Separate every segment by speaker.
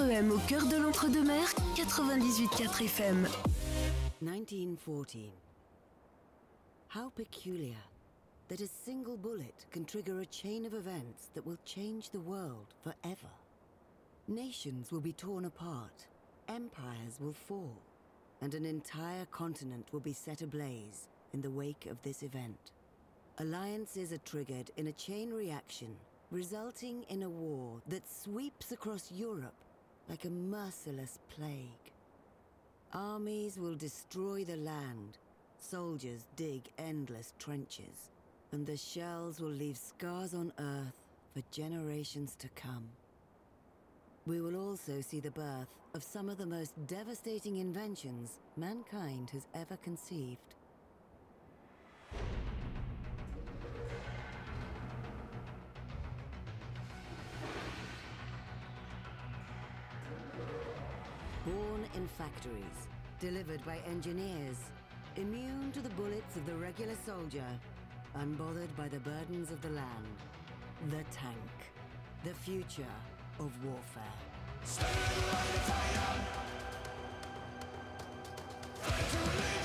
Speaker 1: REM au cœur de l'entre-deux-mers, 98.4 FM.
Speaker 2: 1914. How peculiar that a single bullet can trigger a chain of events that will change the world forever. Nations will be torn apart, empires will fall, and an entire continent will be set ablaze in the wake of this event. Alliances are triggered in a chain reaction, resulting in a war that sweeps across Europe like a merciless plague. Armies will destroy the land, soldiers dig endless trenches, and the shells will leave scars on Earth for generations to come. We will also see the birth of some of the most devastating inventions mankind has ever conceived. Born in factories, delivered by engineers, immune to the bullets of the regular soldier, unbothered by the burdens of the land. The tank, the future of warfare.
Speaker 3: A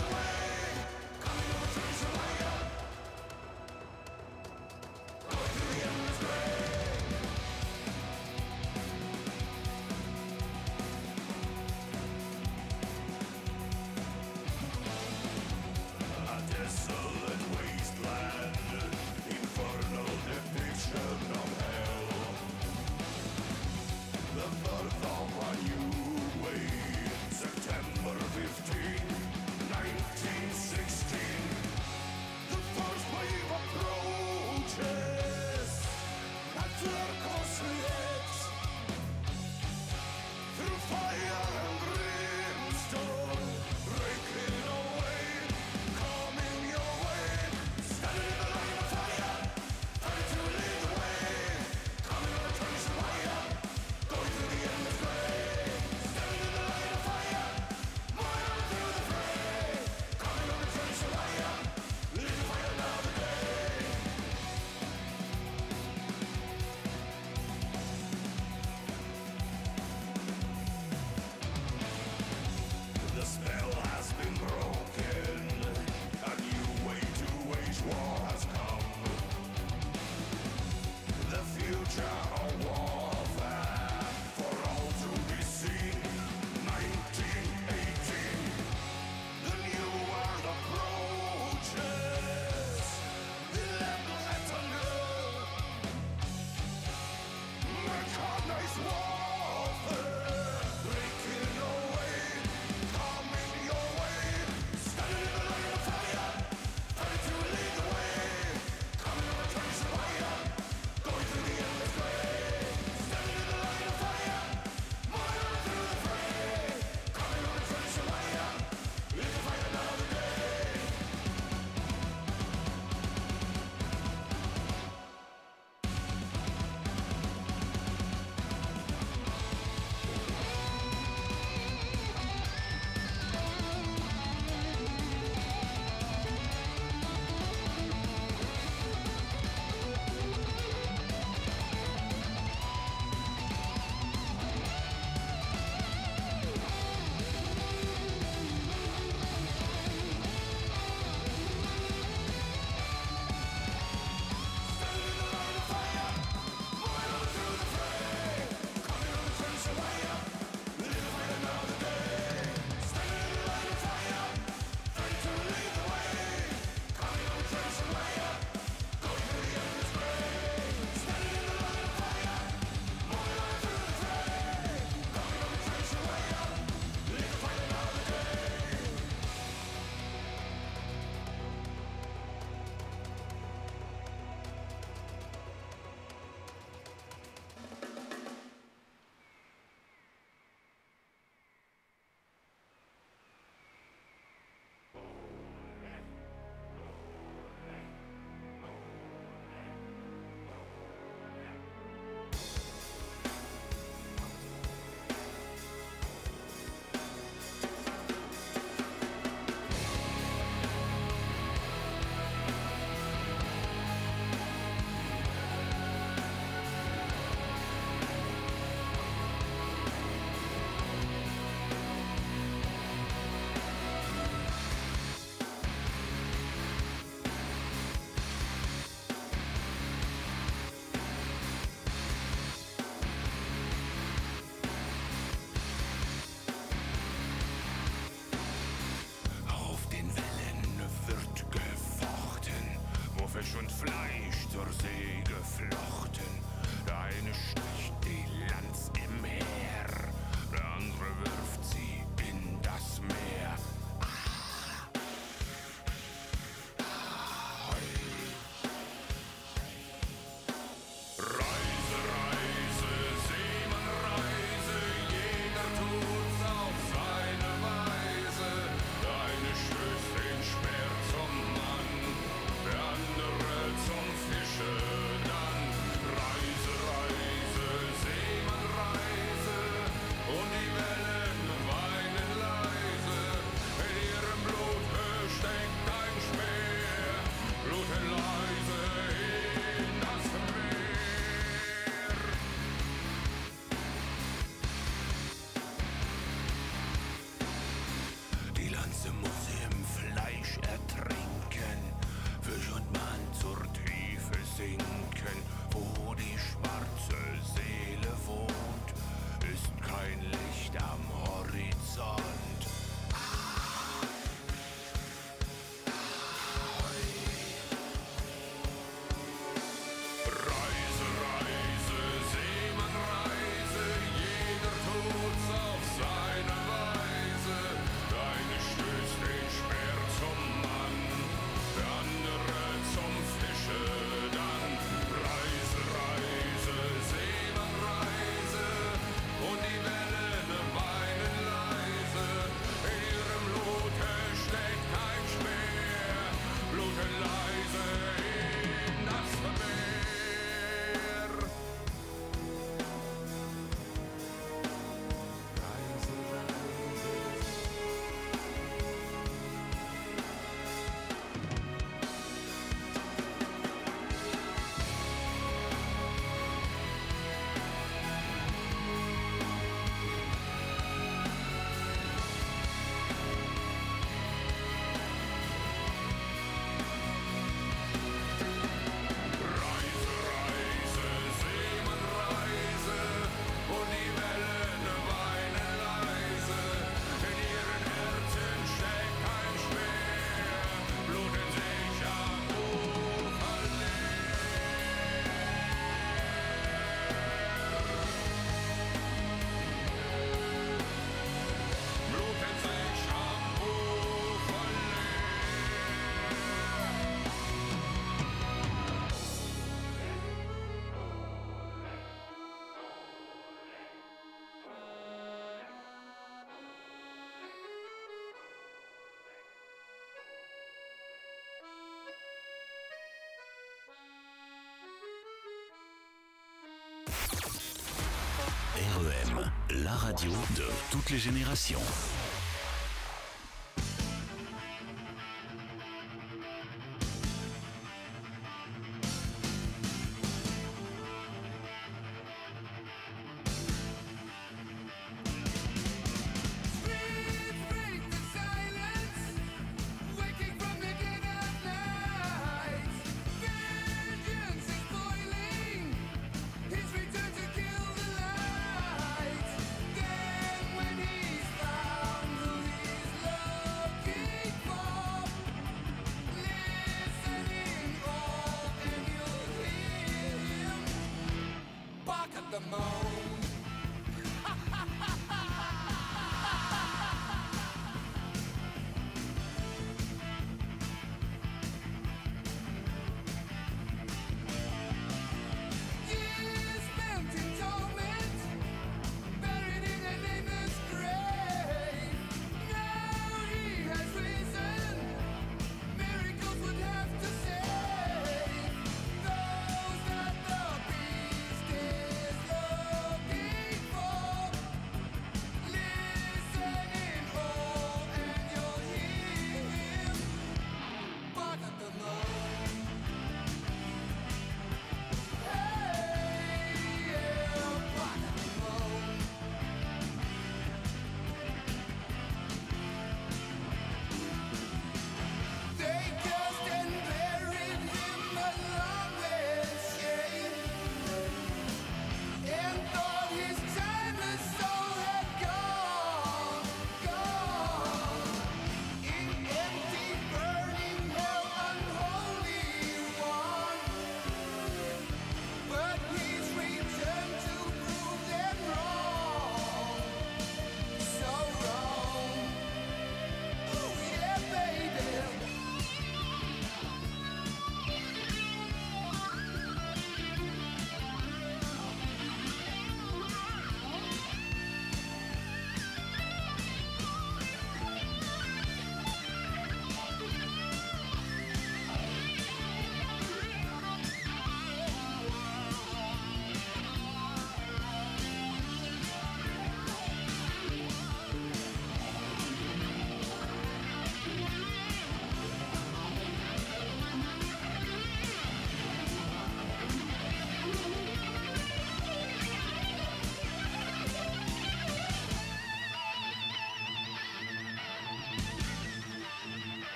Speaker 4: la radio de toutes les générations.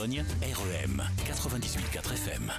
Speaker 5: Garonne et Dordogne, REM 98.4 FM.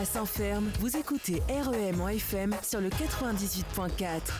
Speaker 6: À Saint-Ferme, vous écoutez REM en FM sur le 98.4.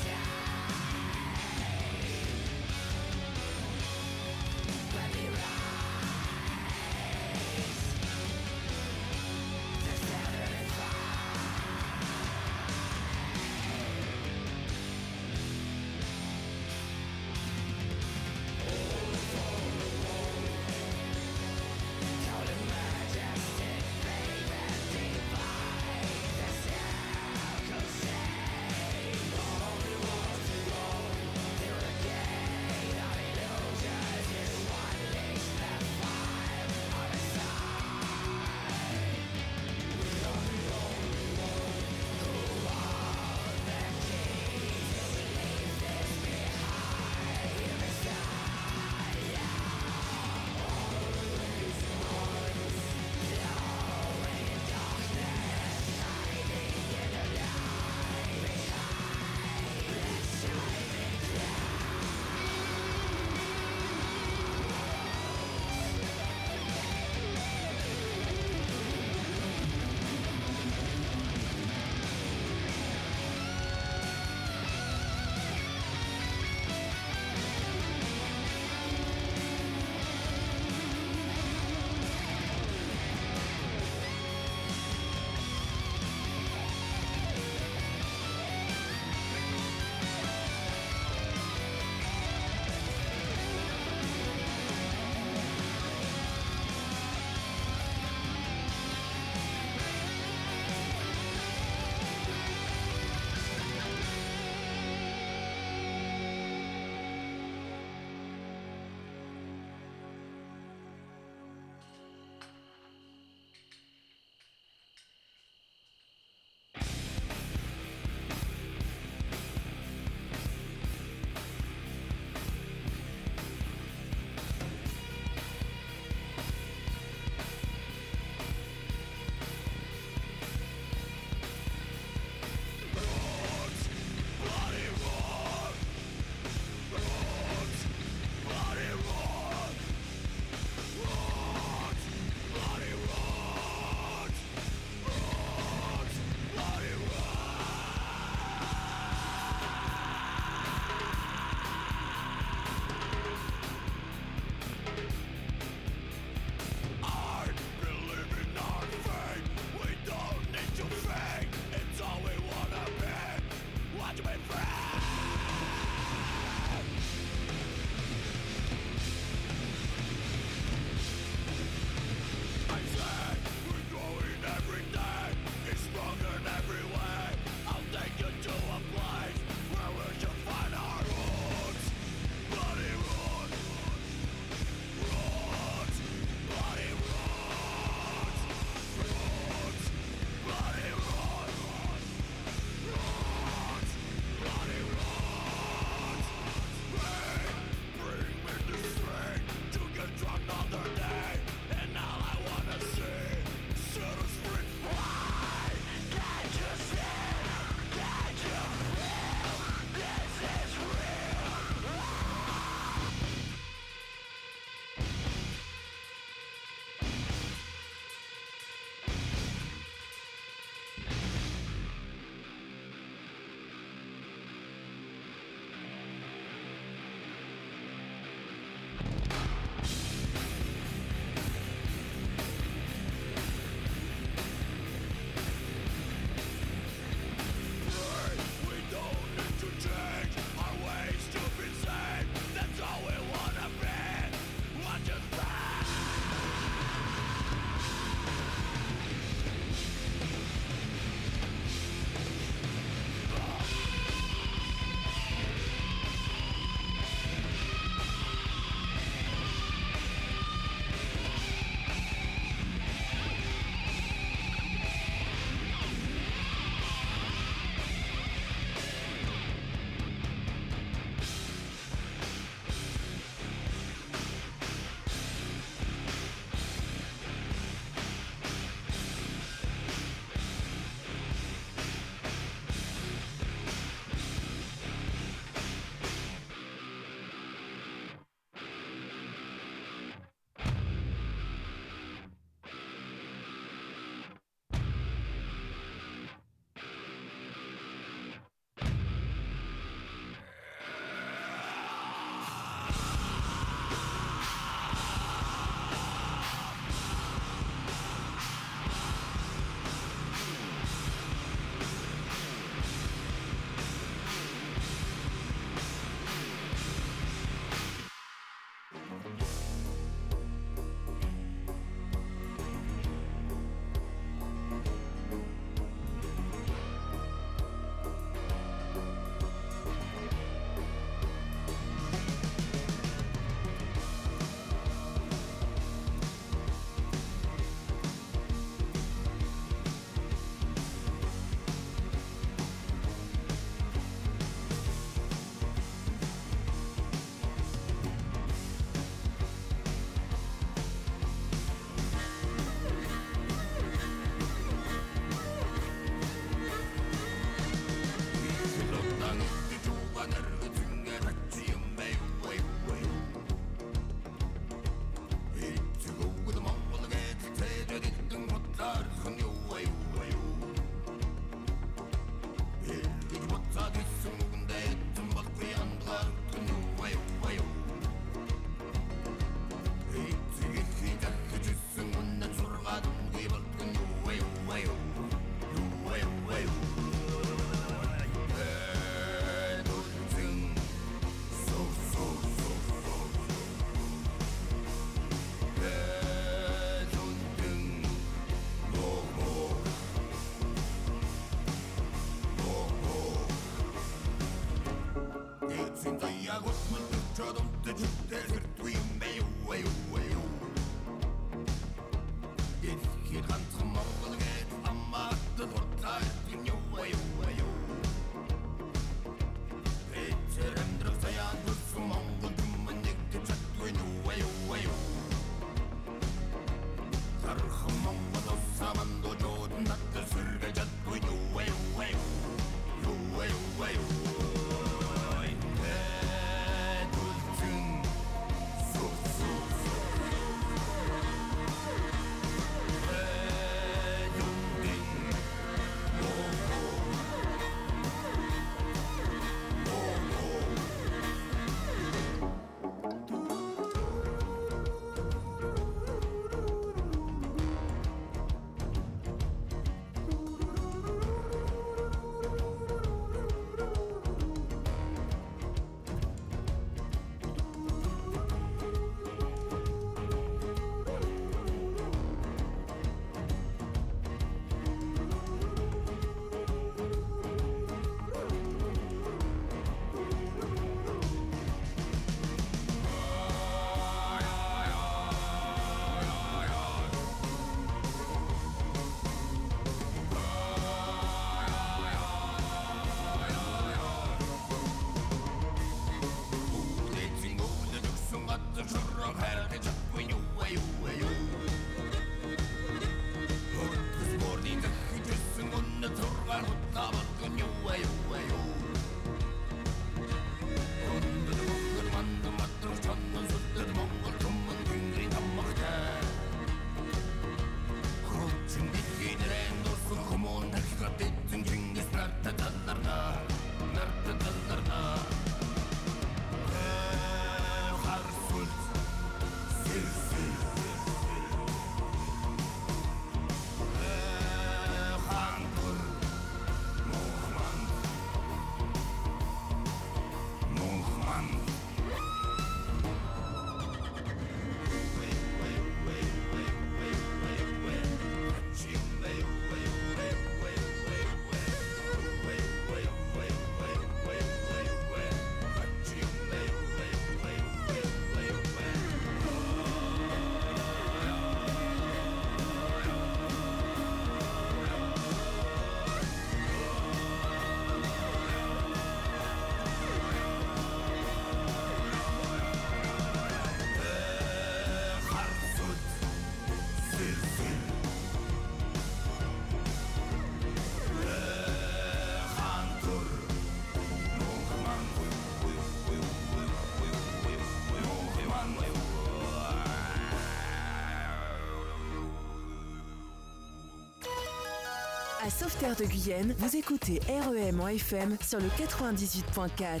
Speaker 1: Sauveterre de Guyenne, vous écoutez REM en FM sur le 98.4.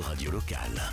Speaker 7: radio locale.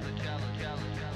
Speaker 8: All the
Speaker 9: eyes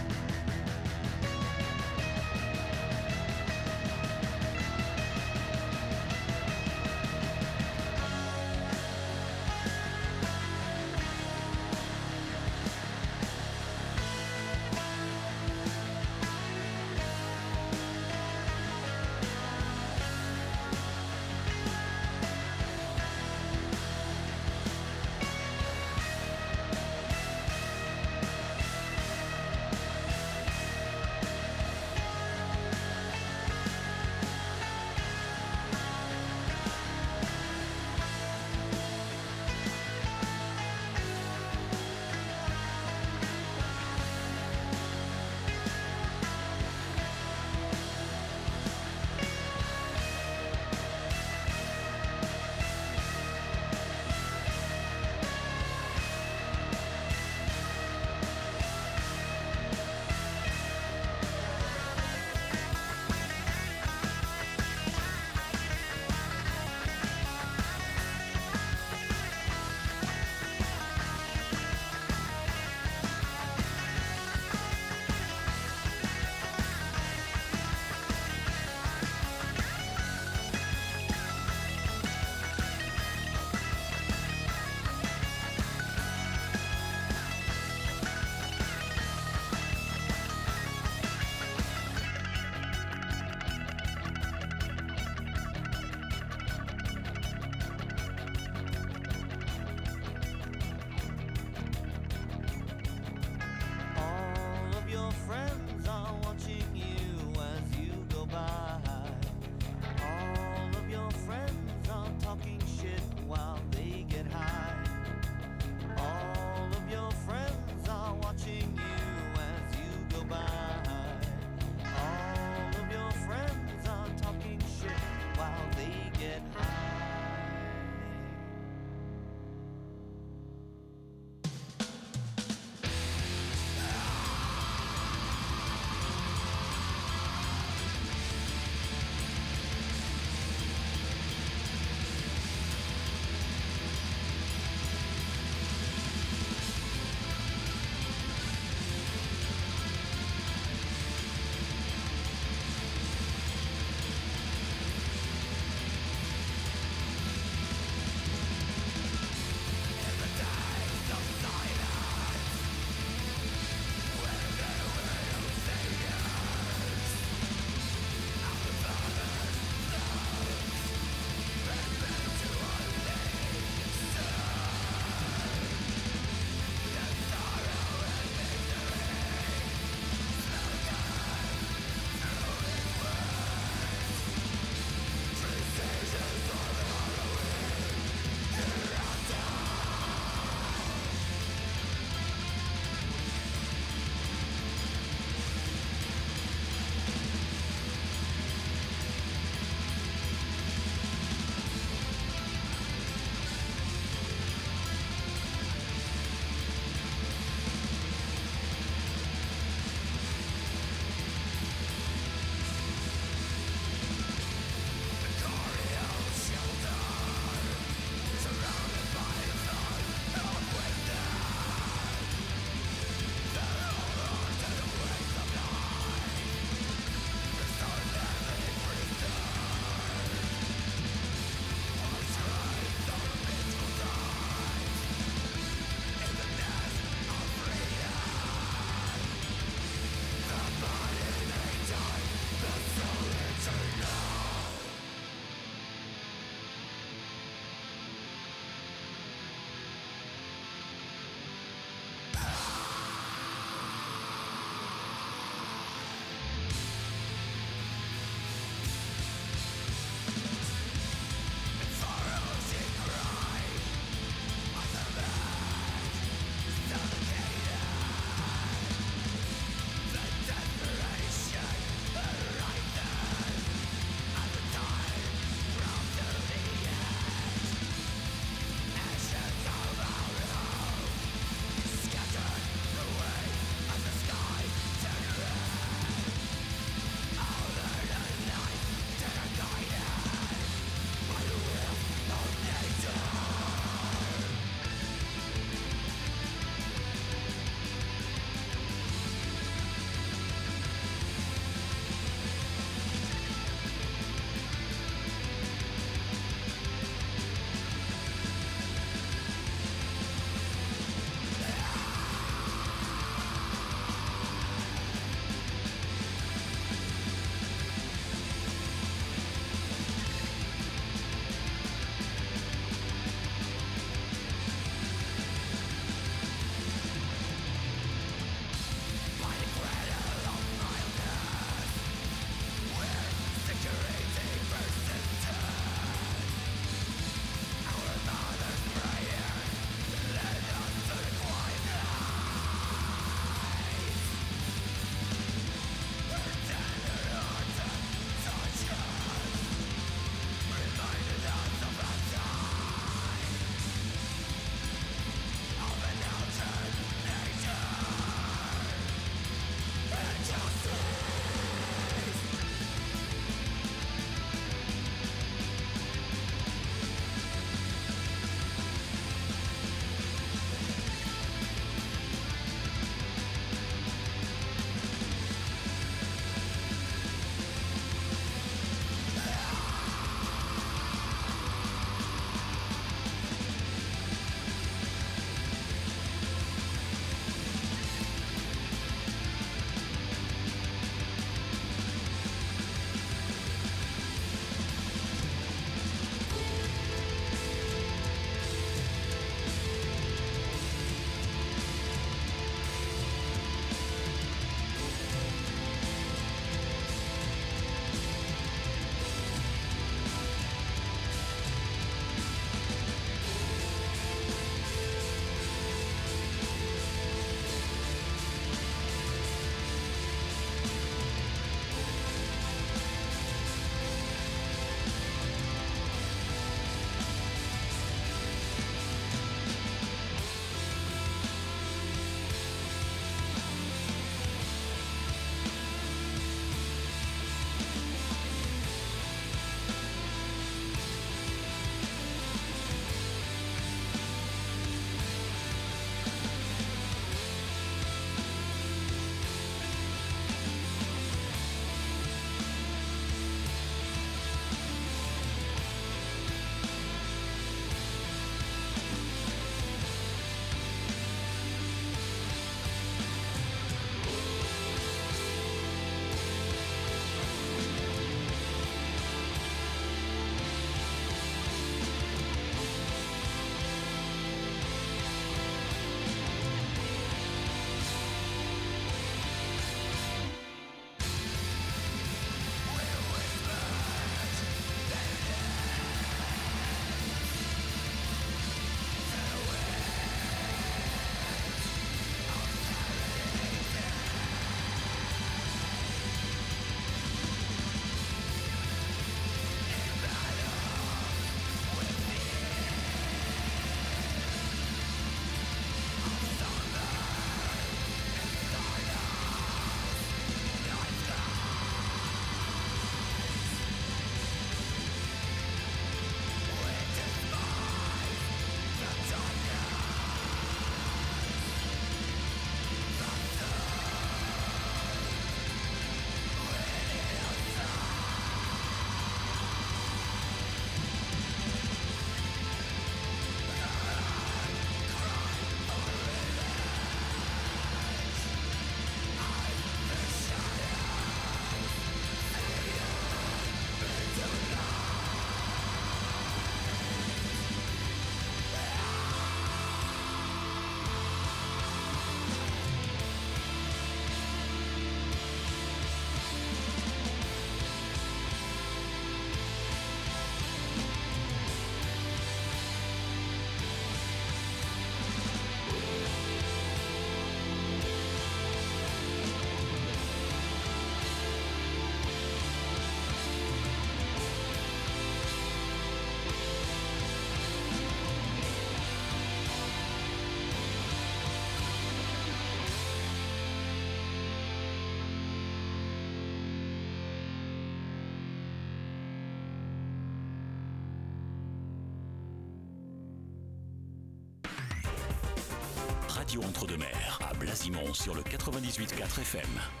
Speaker 10: Entre-deux-Mers, à Blasimont sur le 98.4 FM.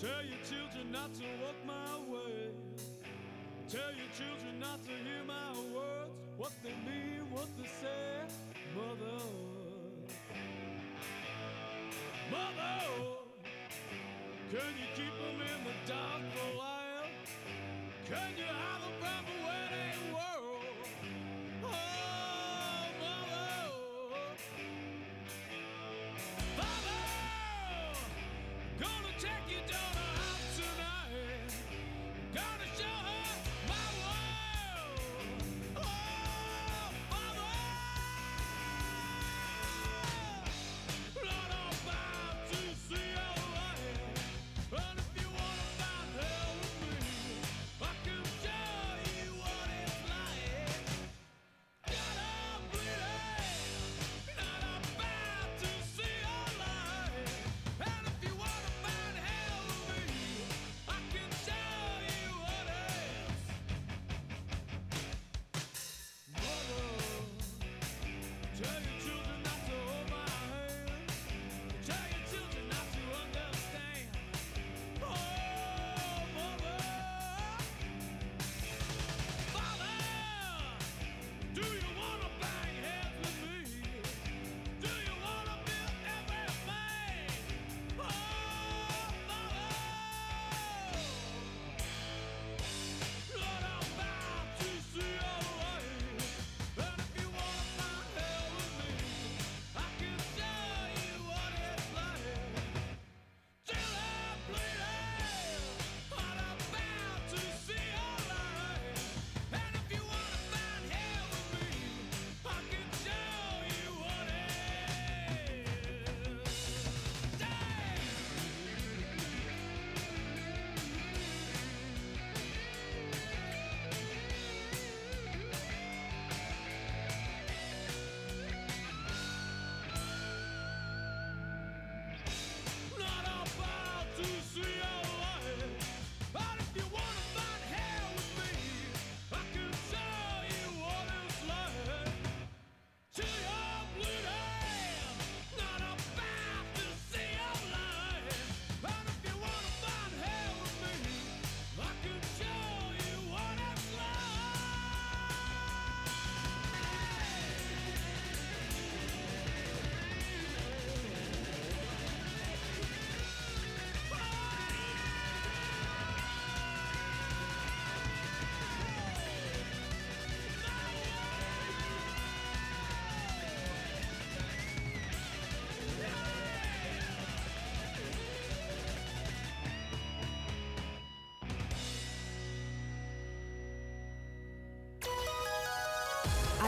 Speaker 4: Tell your children not to walk my way. Tell your children not to hear my words, what they mean, what they say. Mother, Mother, can you keep them in the dark for a while? Can you hide them from the wedding world?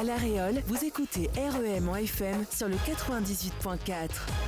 Speaker 5: À La Réole, vous écoutez REM en FM sur le 98.4.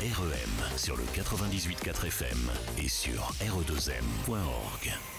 Speaker 5: REM sur le 98.4 FM et sur re2m.org.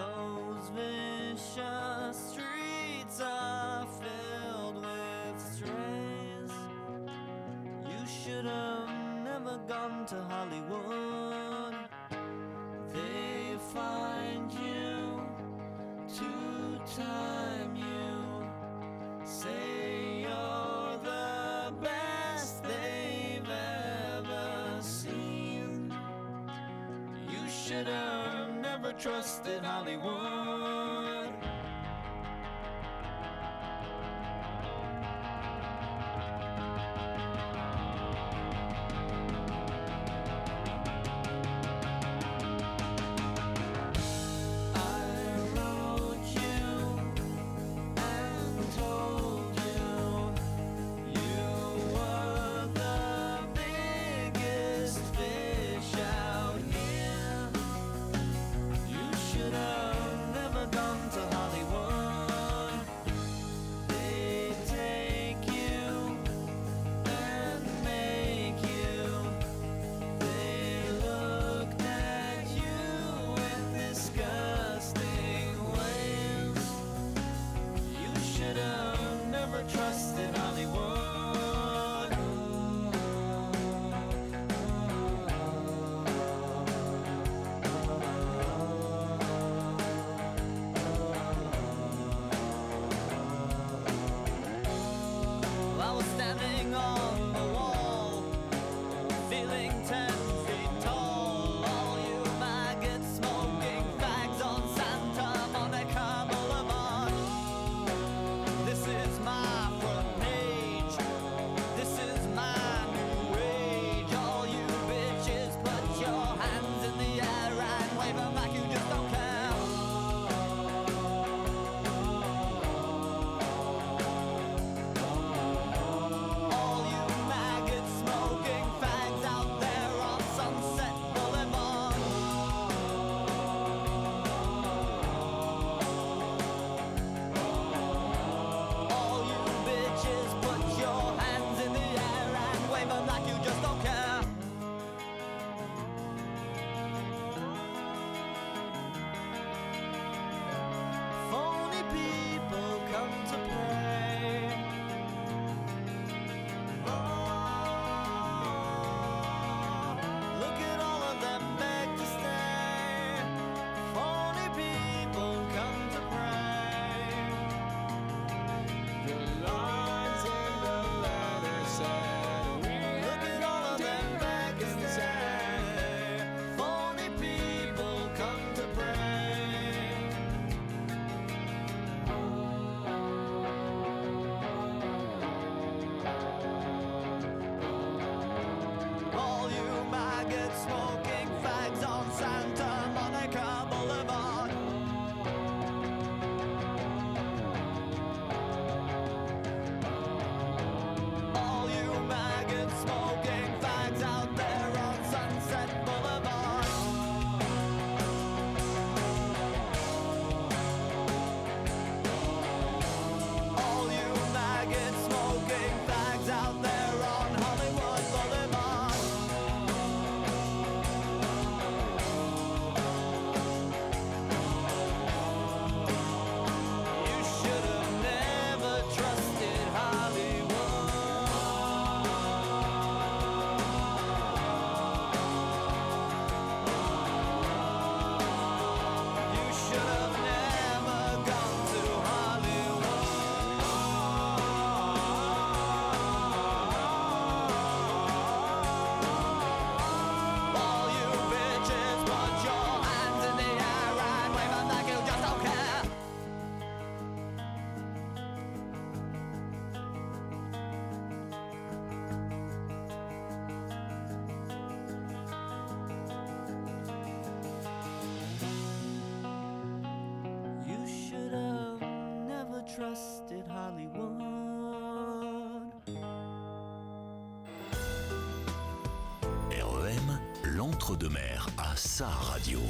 Speaker 5: Those vicious streets are filled with strays.
Speaker 9: You should have never gone to Hollywood. They find you to time you. Say you're the best they've ever seen. You should have trusted Hollywood. trusted Hollywood.
Speaker 5: REM, l'entre-deux-mer à sa radio.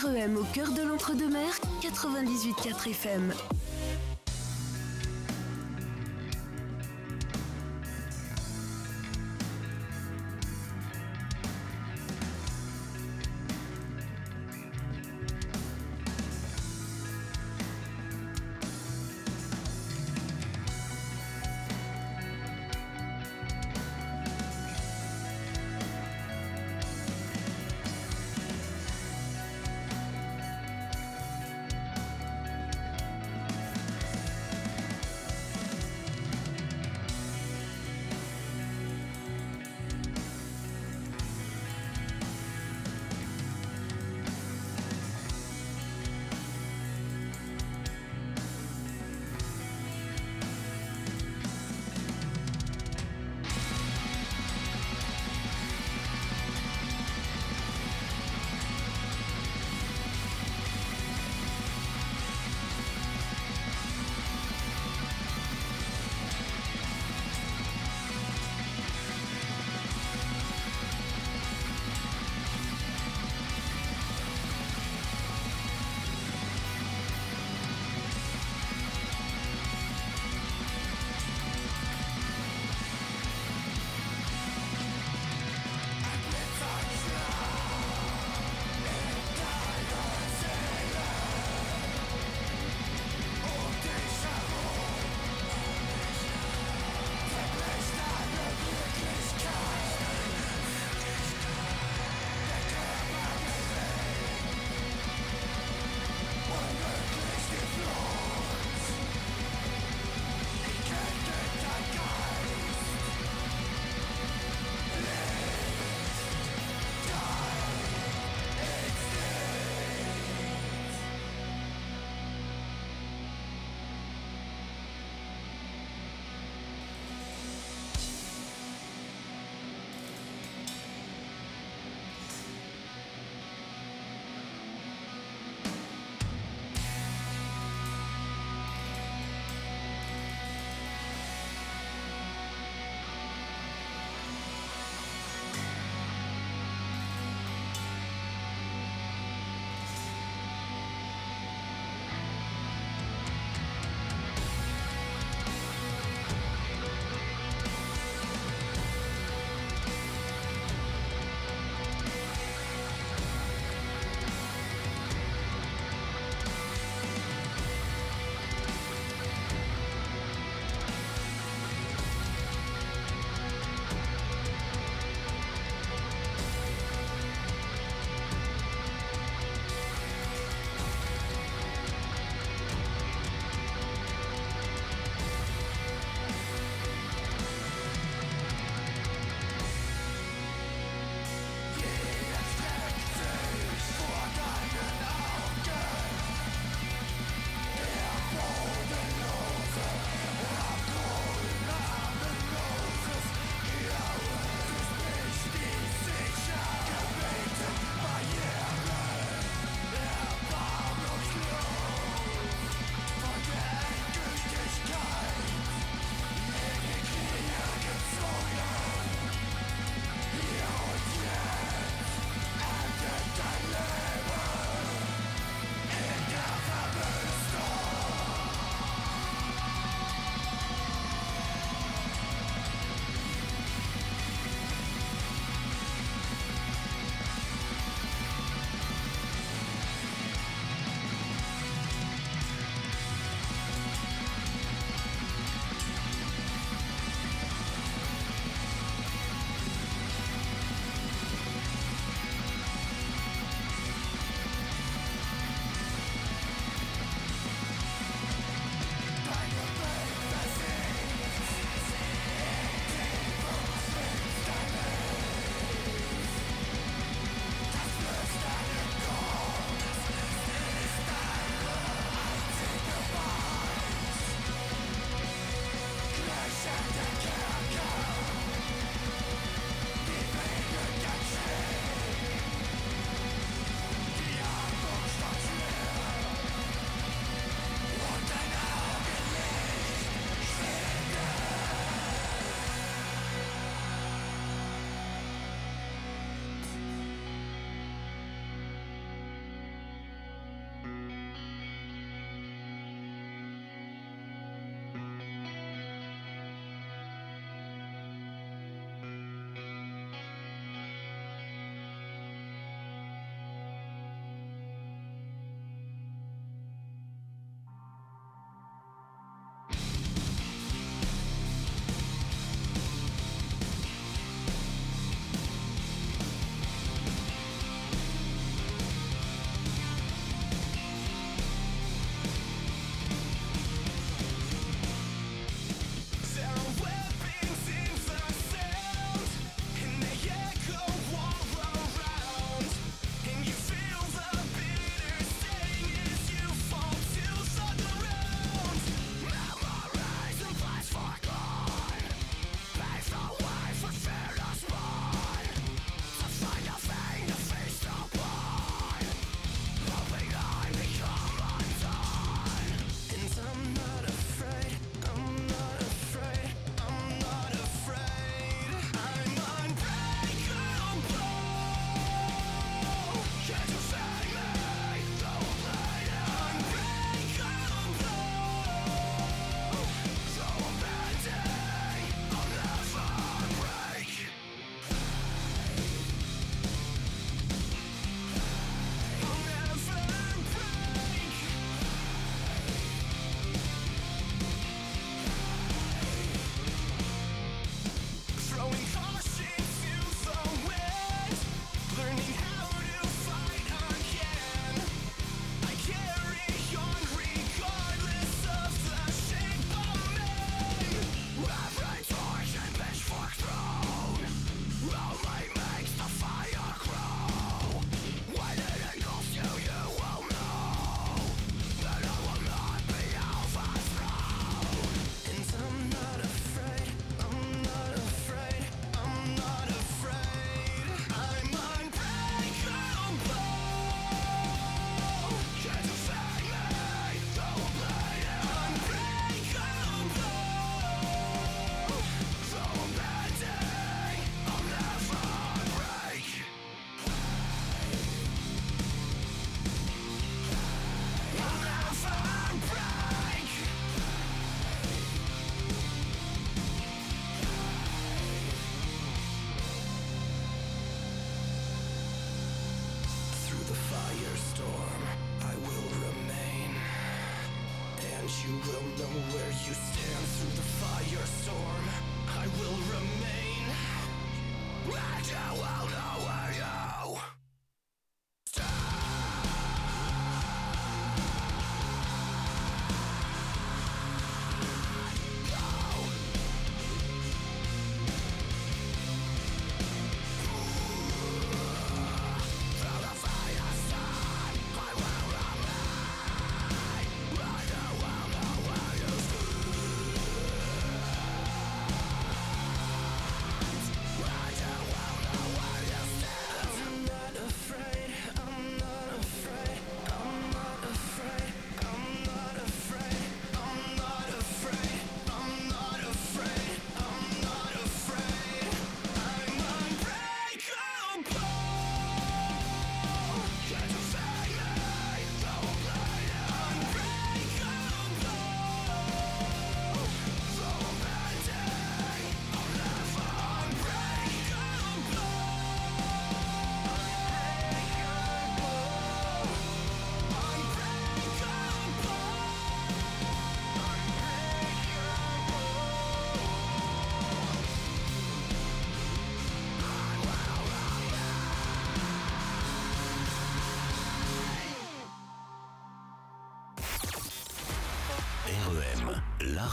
Speaker 1: REM au cœur de l'entre-deux-mer, 98.4 FM.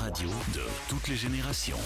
Speaker 10: Radio de toutes les générations.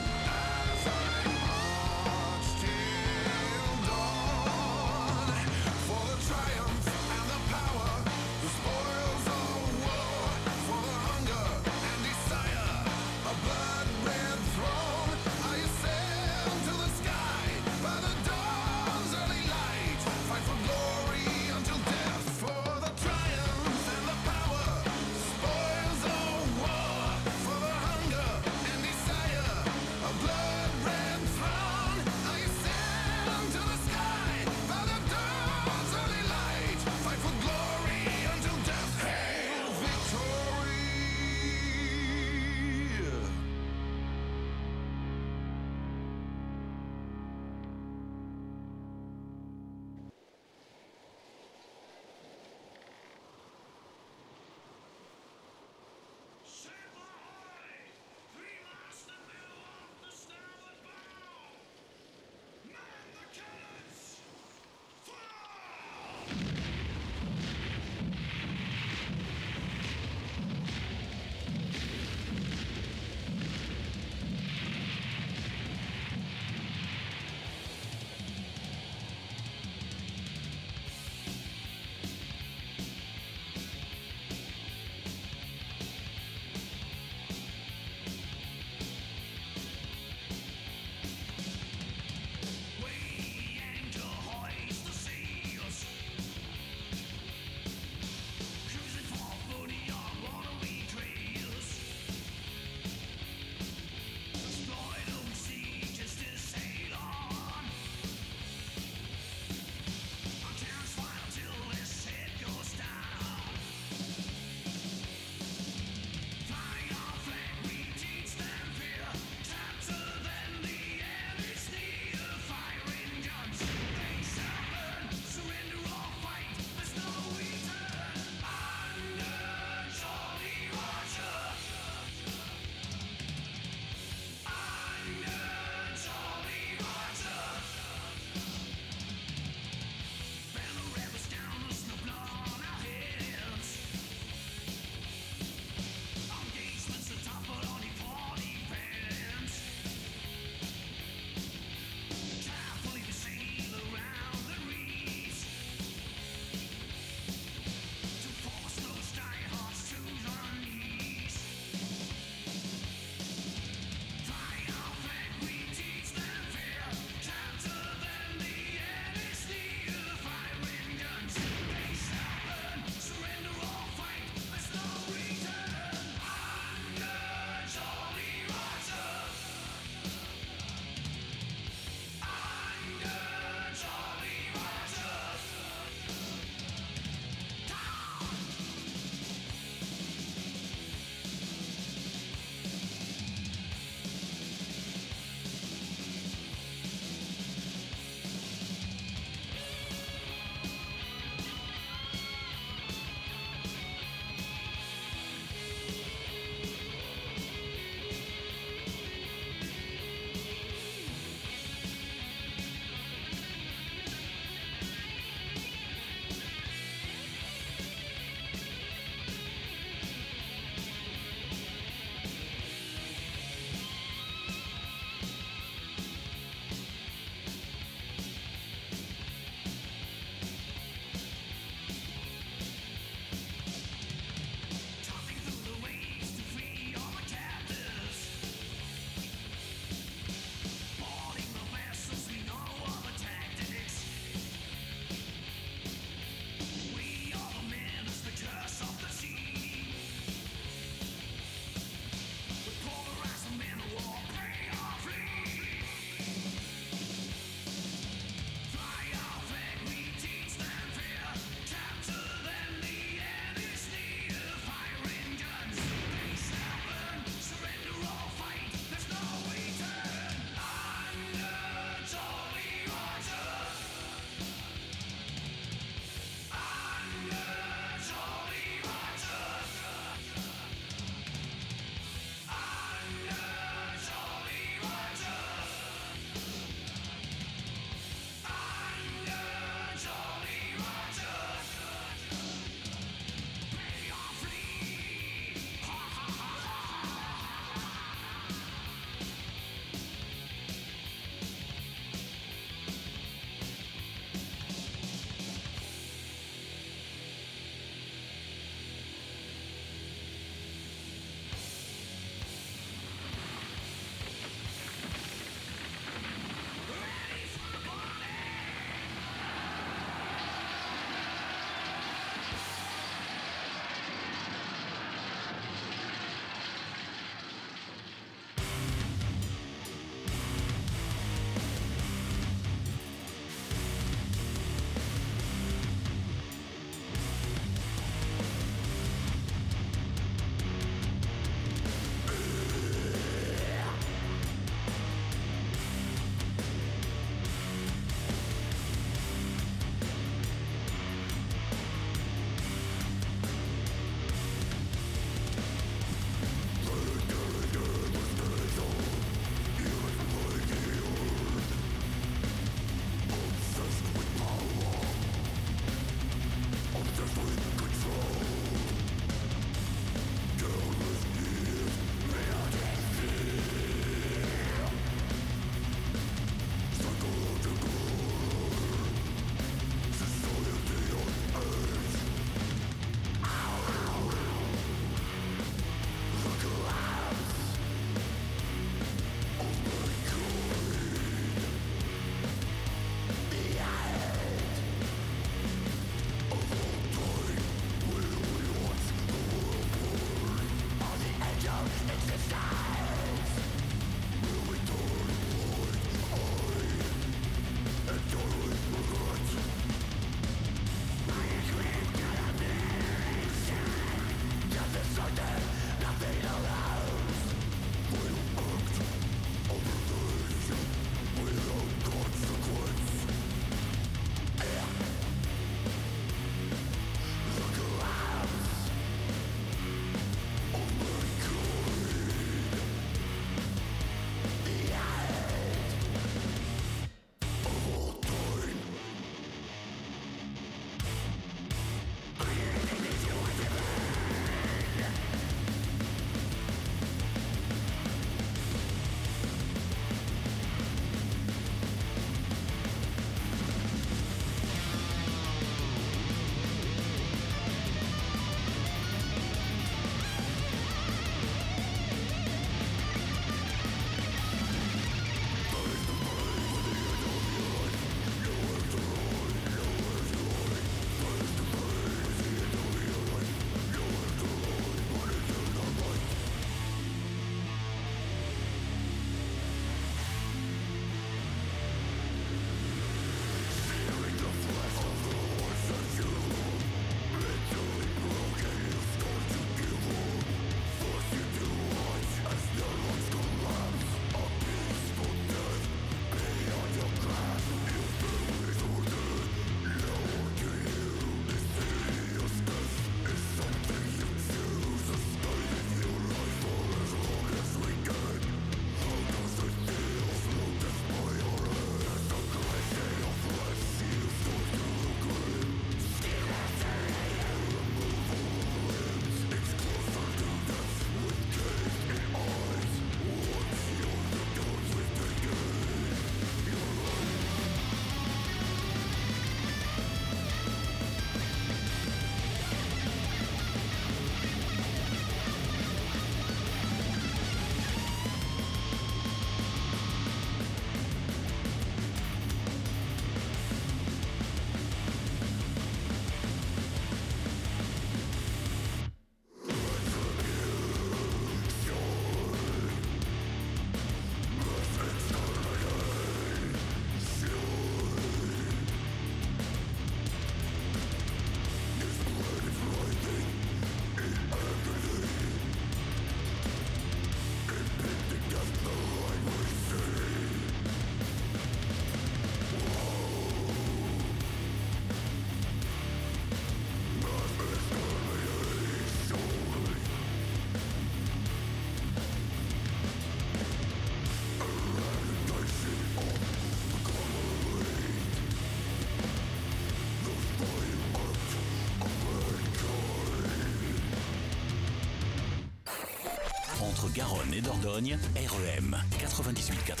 Speaker 4: Dordogne, REM 98.4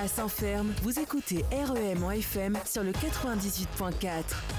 Speaker 1: à Saint-Ferme, vous écoutez REM en FM sur le 98.4.